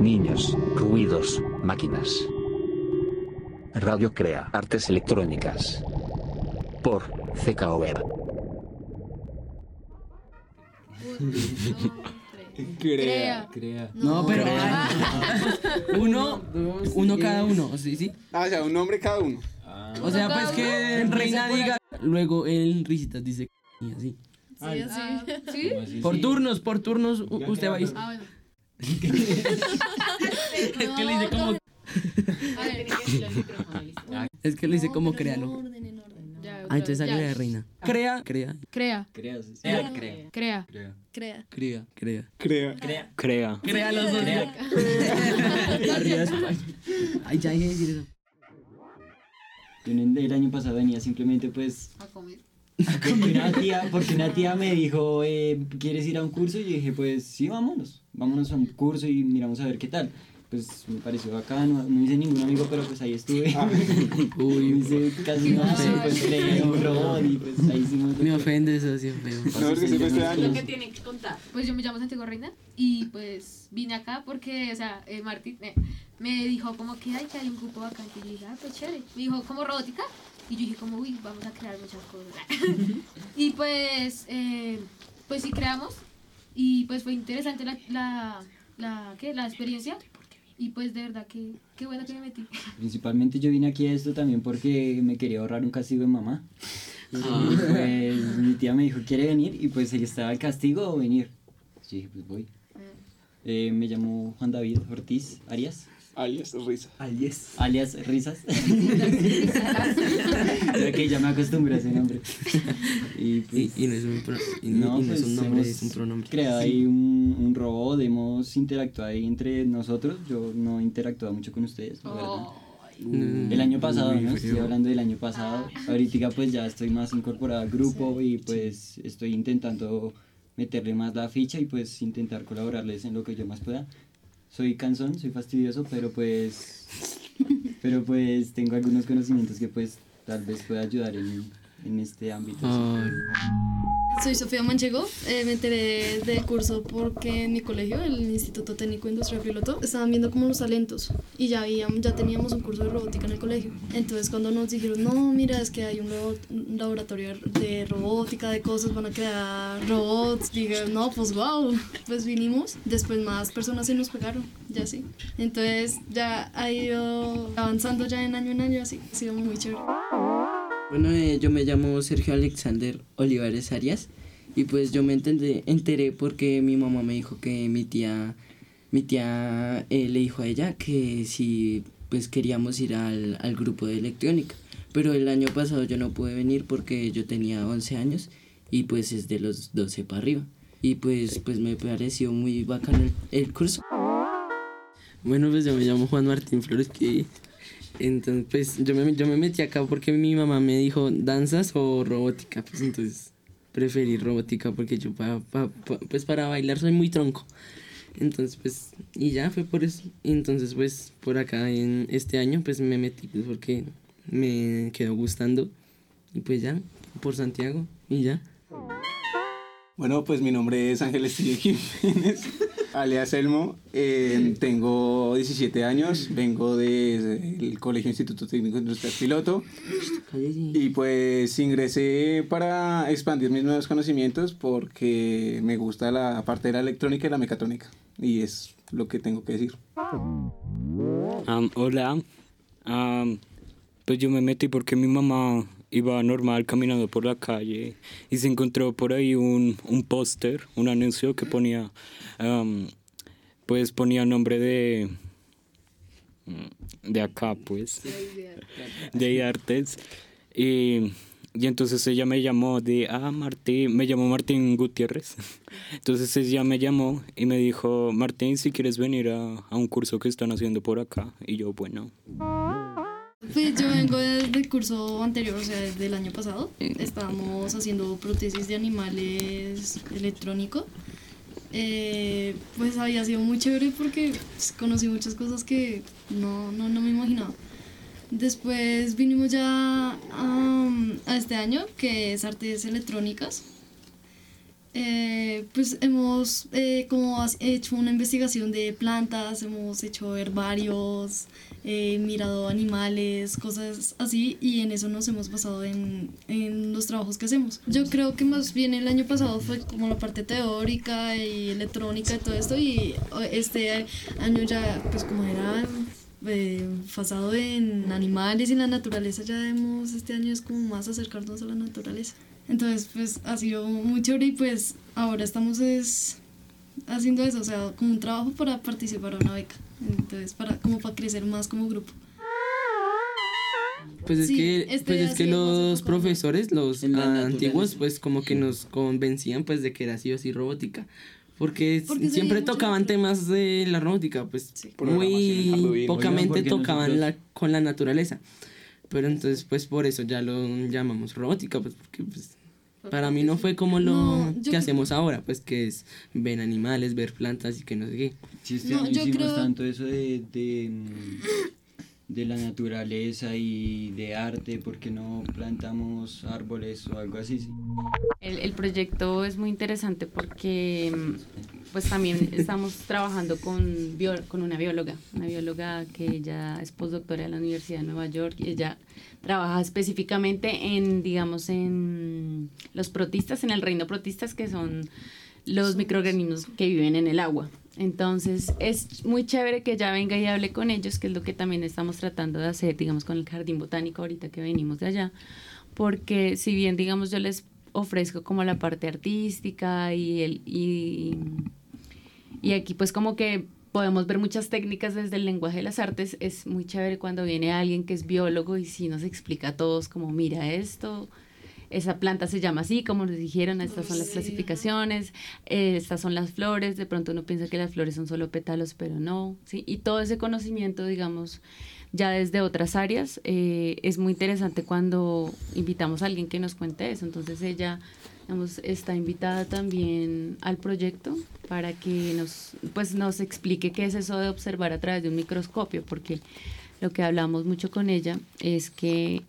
niños, ruidos, máquinas. Radio Crea Artes Electrónicas. Por CKO Web. Crea. Crea. No, pero uno, uno cada uno, ¿sí? sí? Ah, o sea, un nombre cada uno. O sea, pues que Reina diga, luego el Risitas dice y así. Sí, así. ¿Sí? ¿Cómo así? Por Sí. turnos, por turnos, usted va a ir. Ah, bueno. Es que le dice como, A ver, es que le dice como créalo. En orden, en orden. Ya, otra Ah, entonces ya. de Reina. Crea, crea, Crea. Crea. Crea. Crea. Crea. Crea. Crea. crea, crea. Crea. Crea. Crea. Crea los dos. Arriba España. Ay, ya dejé de decir eso. Yo el año pasado venía simplemente pues A comer. porque una tía, porque una tía me dijo, eh, ¿quieres ir a un curso? Y yo dije, pues sí, vámonos. Vámonos a un curso y miramos a ver qué tal. Pues me pareció bacano, no hice ningún amigo, pero pues ahí estuve. Uy, No hice casi nada, pues creé un robot y pues ahí hicimos... me que- ofende eso siempre. No, porque se fue este año. Lo que tienen que contar. Pues yo me llamo Santiago Reina y pues vine acá porque, o sea, eh, Martín eh, me dijo como que hay que hay un grupo bacán que yo dije, ah, pues chévere. Me dijo, como robótica? Y yo dije como, uy, vamos a crear muchas cosas. y pues, eh, pues sí creamos y pues fue interesante la, la, la, ¿qué? la experiencia y pues de verdad que, qué bueno que me metí. Principalmente yo vine aquí a esto también porque me quería ahorrar un castigo de mamá. Y pues mi tía me dijo, ¿quiere venir? Y pues ahí estaba el castigo o venir. Yo dije, pues voy. Eh, me llamo Juan David Ortiz Arias, Alias Risa. Alias. alias Risas. Creo que ya me acostumbré a ese nombre. Y pues, Y, y no es un, pro- y no, no es pues un nombre, es un pronombre. creado ahí un, un robot, hemos interactuado ahí entre nosotros. Yo no he interactuado mucho con ustedes, la verdad. Mm, El año pasado, ¿no? Estoy hablando del año pasado. Ahorita pues ya estoy más incorporado al grupo y pues estoy intentando meterle más la ficha y pues intentar colaborarles en lo que yo más pueda. Soy cansón, soy fastidioso, pero pues pero pues tengo algunos conocimientos que pues tal vez pueda ayudar en, en este ámbito. Soy Sofía Manchego, eh, me enteré del curso porque en mi colegio, el Instituto Técnico Industrial Piloto, estaban viendo como los talentos y ya, habíamos, ya teníamos un curso de robótica en el colegio. Entonces cuando nos dijeron, no, mira, es que hay un, labo- un laboratorio de robótica, de cosas, van a crear robots, dije, no, pues wow, pues vinimos, después más personas se nos pegaron, ya sí. Entonces ya ha ido avanzando ya en año en año, así, ha sido muy chévere. Bueno, eh, yo me llamo Sergio Alexander Olivares Arias y pues yo me entendé- enteré porque mi mamá me dijo que mi tía, mi tía eh, le dijo a ella que si pues queríamos ir al, al grupo de electrónica. Pero el año pasado yo no pude venir porque yo tenía 11 años y pues es de los 12 para arriba. Y pues, pues me pareció muy bacano el, el curso. Bueno, pues yo me llamo Juan Martín Flores, que entonces pues yo me, yo me metí acá porque mi mamá me dijo danzas o robótica, pues entonces preferí robótica porque yo pa, pa- pa- pues para bailar soy muy tronco. Entonces pues y ya fue por eso. Entonces pues por acá en este año pues me metí pues porque me quedó gustando y pues ya por Santiago y ya. Bueno, pues mi nombre es Ángel Estille Jiménez, alias Elmo. Eh, tengo 17 años, vengo del Colegio Instituto Técnico Industrial Piloto y pues ingresé para expandir mis nuevos conocimientos porque me gusta la parte de la electrónica y la mecatrónica y es lo que tengo que decir. Hola. Pues yo me metí porque mi mamá iba normal caminando por la calle y se encontró por ahí un, un póster, un anuncio que ponía, am, pues ponía nombre de, de acá, pues, de artes. Y, y entonces ella me llamó de, ah, Martín, me llamó Martín Gutiérrez. Entonces ella me llamó y me dijo, Martín, si quieres venir a, a un curso que están haciendo por acá. Y yo, bueno. Pues yo vengo desde el curso anterior, o sea, desde el año pasado. Estábamos haciendo prótesis de animales electrónicos. Eh, pues había sido muy chévere porque pues, conocí muchas cosas que no, no, no me imaginaba. Después vinimos ya a, a este año, que es artes electrónicas. Eh, pues hemos eh, como hecho una investigación de plantas, hemos hecho herbarios, eh, mirado animales, cosas así, y en eso nos hemos basado en, en los trabajos que hacemos. Yo creo que más bien el año pasado fue como la parte teórica y electrónica y todo esto, y este año ya, pues como era eh, basado en animales y en la naturaleza, ya hemos, este año es como más acercarnos a la naturaleza. Entonces, pues ha sido muy chévere y pues ahora estamos es haciendo eso, o sea, como un trabajo para participar a una beca. Entonces, para como para crecer más como grupo. Pues es Sí, que, este pues es que los profesores, los antiguos, pues como que nos convencían pues de que era sí o sí robótica. Porque, siempre tocaban temas de la robótica, pues Sí. Muy Arduino. pocamente tocaban nosotros- la, con la naturaleza. Pero entonces pues por eso ya lo llamamos robótica, pues porque pues para mí no fue como lo No, que creo- hacemos ahora, pues que es ver animales, ver plantas y que no sé qué. Sí, este No, año hicimos creo- tanto eso de, de, de la naturaleza y de arte, porque no plantamos árboles o algo así? sí? El, el proyecto es muy interesante porque pues también estamos trabajando con, bio- con una bióloga, una bióloga que ella es postdoctora de la Universidad de Nueva York y ella trabaja específicamente en, digamos, en los protistas, en el reino protistas, que son los microorganismos que viven en el agua. Entonces es muy chévere que ella venga y hable con ellos, que es lo que también estamos tratando de hacer, digamos, con el jardín botánico ahorita que venimos de allá, porque si bien, digamos, yo les ofrezco como la parte artística y, el, y, y aquí pues como que podemos ver muchas técnicas desde el lenguaje de las artes, es muy chévere cuando viene alguien que es biólogo y sí nos explica a todos como mira esto, esa planta se llama así, como nos dijeron, estas son las Sí. clasificaciones, eh, estas son las flores, de pronto uno piensa que las flores son solo pétalos, pero no, ¿sí? Y todo ese conocimiento, digamos, ya desde otras áreas, eh, es muy interesante cuando invitamos a alguien que nos cuente eso. Entonces ella, digamos, está invitada también al proyecto para que nos, pues, nos explique qué es eso de observar a través de un microscopio, porque lo que hablamos mucho con ella es que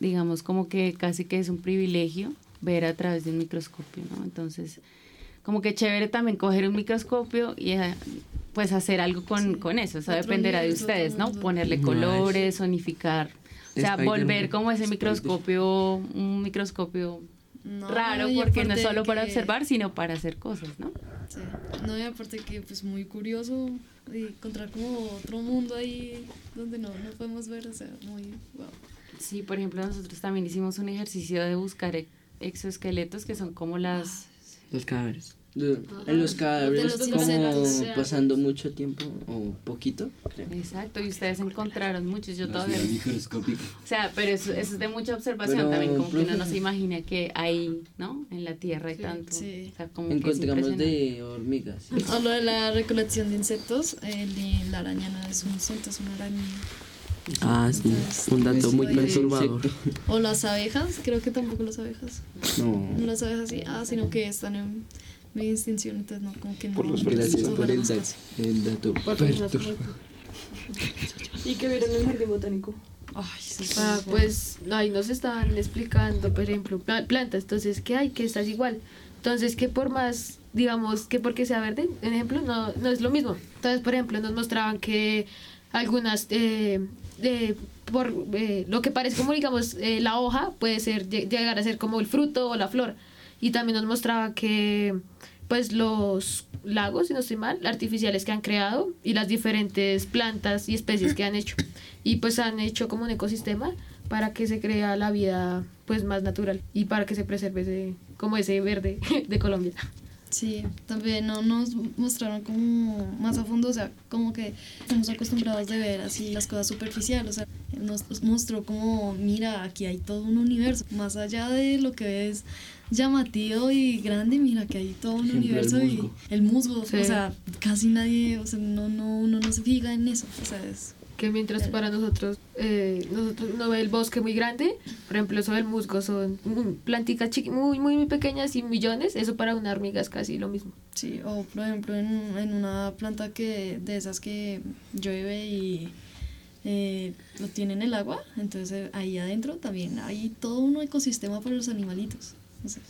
digamos como que casi que es un privilegio ver a través de un microscopio, ¿no? Entonces, como que chévere también coger un microscopio y eh, pues hacer algo con, Sí. con eso, eso Otro dependerá de ustedes, ¿no? Ponerle colores, sonificar, o sea, volver como ese microscopio, un microscopio No, raro, porque no es solo para observar, sino para hacer cosas, ¿no? Sí. No, y aparte que pues muy curioso y encontrar como otro mundo ahí donde no, no podemos ver, o sea, muy. Sí, por ejemplo, nosotros también hicimos un ejercicio de buscar e- exoesqueletos que son como las... Los cadáveres. De- en los cadáveres los como pasando mucho tiempo o poquito, creo. Exacto, y ustedes encontraron muchos, yo La todavía... microscópica. O sea, pero eso, eso es de mucha observación Pero, también, como que uno no se imagina que hay, ¿no? En la Tierra hay Sí, tanto. sí. O sea, como Encontramos de hormigas. ¿sí? Hablo de la recolección de insectos, el de la araña no es un insecto, es una araña. Ah, sí. Un dato muy perturbador. O las abejas, creo que tampoco las abejas. No. No las abejas sí, ah, sino que están en media extinción, entonces no, como que no. Por los Gracias por el. El dato perturbador. ¿Y qué vieron en el jardín botánico? Ay, sí, Ah, pues ahí nos estaban explicando, por ejemplo, pla- plantas. Entonces, ¿qué hay? Que estás igual. Entonces, que por más, digamos, que porque sea verde, en ejemplo, no, no es lo mismo. Entonces, por ejemplo, nos mostraban que algunas, eh, de- por eh, lo que parece como, digamos, eh, la hoja puede ser lle- llegar a ser como el fruto o la flor. Y también nos mostraba que, pues, los lagos, si no estoy mal, artificiales que han creado y las diferentes plantas y especies que han hecho. Y pues han hecho como un ecosistema para que se crea la vida pues más natural y para que se preserve ese, como ese verde de Colombia. Sí, también no nos mostraron como más a fondo, o sea, como que estamos acostumbrados de ver así las cosas superficiales, o sea, nos mostró como, mira, aquí hay todo un universo, más allá de lo que es llamativo y grande, mira que hay todo un Ejemplo, el universo y el musgo, Sí. o sea, casi nadie, o sea, no, no, uno no se fija en eso, o sea, es... Que mientras para nosotros, eh, nosotros no ve el bosque muy grande, por ejemplo, eso del musgo son planticas chiqui- muy, muy, muy pequeñas y millones, eso para una hormiga es casi lo mismo. Sí, o por ejemplo en, en una planta que de esas que llueve y eh, lo tiene en el agua, entonces eh, ahí adentro también hay todo un ecosistema para los animalitos. Entonces,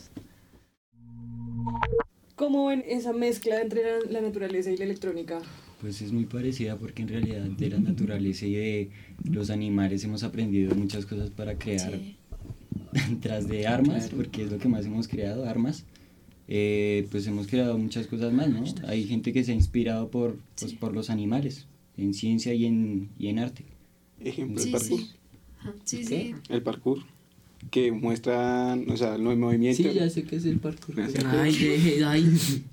¿Cómo ven esa mezcla entre la, la naturaleza y la electrónica? Pues es muy parecida porque en realidad de la naturaleza y de los animales hemos aprendido muchas cosas para crear Sí. tras de armas, porque es lo que más hemos creado, armas. eh, pues hemos creado muchas cosas más, ¿no? Hay gente que se ha inspirado por, pues, por los animales, en ciencia y en, y en arte. Ejemplo, Sí, el parkour. Sí, sí. El parkour. Que muestran, o sea, los movimientos. Sí, ya sé que es el parkour. Ay, deje, ay.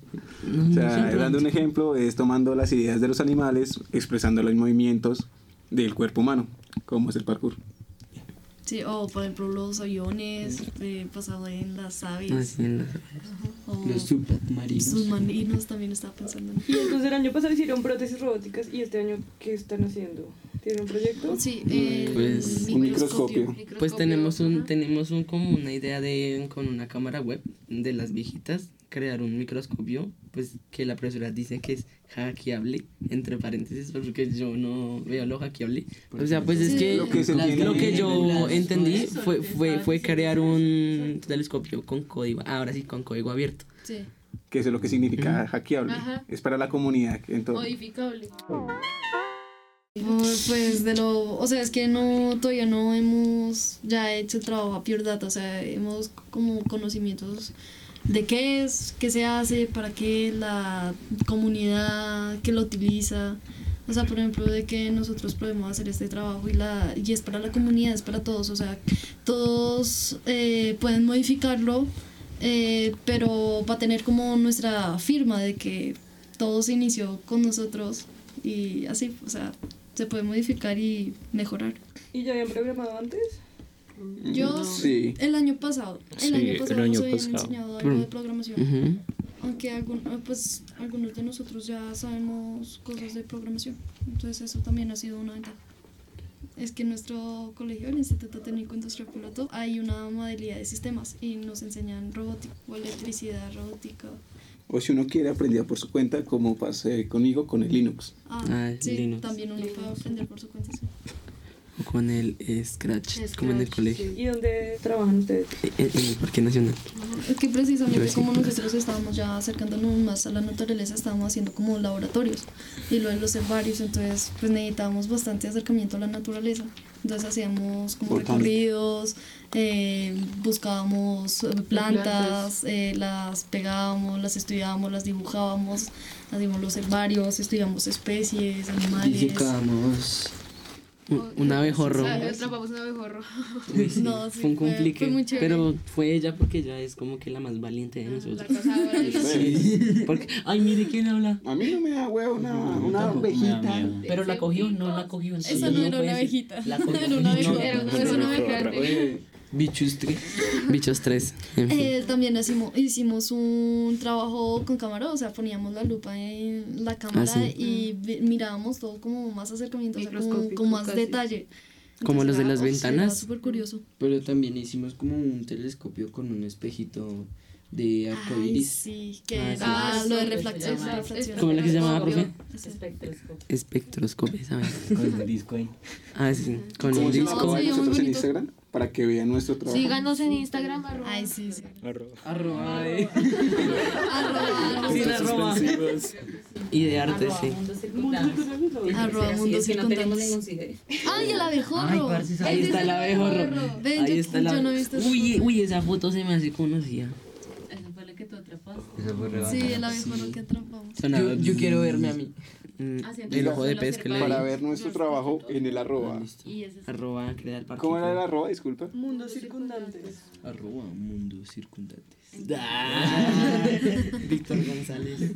No, O no sea, siempre- dando un ejemplo, es tomando las ideas de los animales, expresando los movimientos del cuerpo humano, como es el parkour. Sí, o por ejemplo los aviones eh, pasado en las aves. Ah, sí, en las- o Los submarinos. submarinos también estaba pensando en. Y entonces el año pasado hicieron prótesis robóticas y este año, ¿qué están haciendo? ¿Tienen un proyecto? Sí, el Pues, un microscopio. Pues tenemos un, tenemos un como una idea de con una cámara web de las viejitas crear un microscopio, pues que la profesora dice que es hackeable, entre paréntesis, porque yo no veo lo hackeable. O sea, pues es que Lo que lo que yo entendí fue, fue, fue crear un telescopio con código, ahora sí, con código abierto. Sí. Que eso es lo que significa hackeable. Ajá. Es para la comunidad. Entonces, Modificable. Pues, pues de lo, o sea, es que no, todavía no hemos ya hecho el trabajo a Pure Data, o sea, hemos como conocimientos de qué es, qué se hace, para qué la comunidad que lo utiliza, o sea, por ejemplo, de que nosotros podemos hacer este trabajo y, la, y es para la comunidad, es para todos, o sea, todos eh, pueden modificarlo, eh, pero va a tener como nuestra firma de que todo se inició con nosotros y así, o sea, se puede modificar y mejorar. ¿Y ya habían programado antes? Yo Sí. el año pasado, el Sí, año el pasado año nos habían pasado. enseñado algo de programación, Ujú. aunque algún, eh, pues algunos de nosotros ya sabemos cosas de programación, entonces eso también ha sido una ventaja. Es que en nuestro colegio, el Instituto Técnico Industrial Piloto, hay una modalidad de sistemas y nos enseñan robótica o electricidad robótica. o si uno quiere aprender por su cuenta, como pasé conmigo con el Linux. Ah, Ah, sí, Linux. también uno puede aprender por su cuenta. sí. Con el Scratch, como en el colegio, ¿Y dónde trabajan ustedes? en, en el Parque Nacional. Es que precisamente sí, como nosotros estábamos ya acercándonos más a la naturaleza, estábamos haciendo como laboratorios y luego los herbarios, entonces pues necesitábamos bastante acercamiento a la naturaleza. Entonces hacíamos como Botánica. recorridos, eh, buscábamos eh, plantas, plantas. eh, las pegábamos, las estudiábamos, las dibujábamos, hacíamos los herbarios, estudiamos especies, animales. Disecamos. Un, un abejorro. O sea, atrapamos un abejorro. Uy, sí, No, sí, fue un fue- complique. fue muy chévere. pero fue ella porque ella es como que la más valiente de La nosotros. Sí, porque, ay, mire quién habla. A mí no me da huevo una, una ovejita. Pero la cogió, no la cogió. Esa Sí, no era una abejita, La cogió. era una No, abejorra. Era una- Es Bichos tres. Bichos tres. en fin. Eh, también hicimos, hicimos un trabajo con cámara, o sea, poníamos la lupa en la cámara Ah, sí. y mirábamos todo como más acercamiento, o sea, Microscópico con más casi. detalle. Como los de las ventanas. Era súper curioso. Pero también hicimos como un telescopio con un espejito de Ay, arcoíris. sí, que Ah, era sí. lo de Ah, reflexión. ¿Cómo era que se llamaba, profe? Espectroscopio. Espectroscopio, ¿sabes? Con un disco ahí. Ah, sí. Con ¿Cómo un se disco. llama muy nosotros en. Instagram? Para que vean nuestro trabajo. Síganos en Instagram. arroba. Ay, sí, sí. Arroba. Arroba. Arroba, Sin arroba. Y de arte, sí. arroba mundo circundantes. Ay, el abejorro. Ay, parce, ahí está el abejorro. Ven, Ahí yo- está el no abejorro. Uy, uy, esa foto se me hace conocida. Eso fue lo que tú atrapaste. Eso fue re Sí, bacano. el abejorro que atrapamos. Sonaba- Yo, yo quiero verme a mí. Mm, Haciendo El ojo de pez que le Para ver nuestro trabajo en el arroba. Y ese es Arroba crea el parque. ¿Cómo era el arroba? Disculpa. Mundos circundantes. Arroba mundo circundantes. Ah, Víctor González.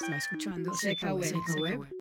Está escuchando Seca Web.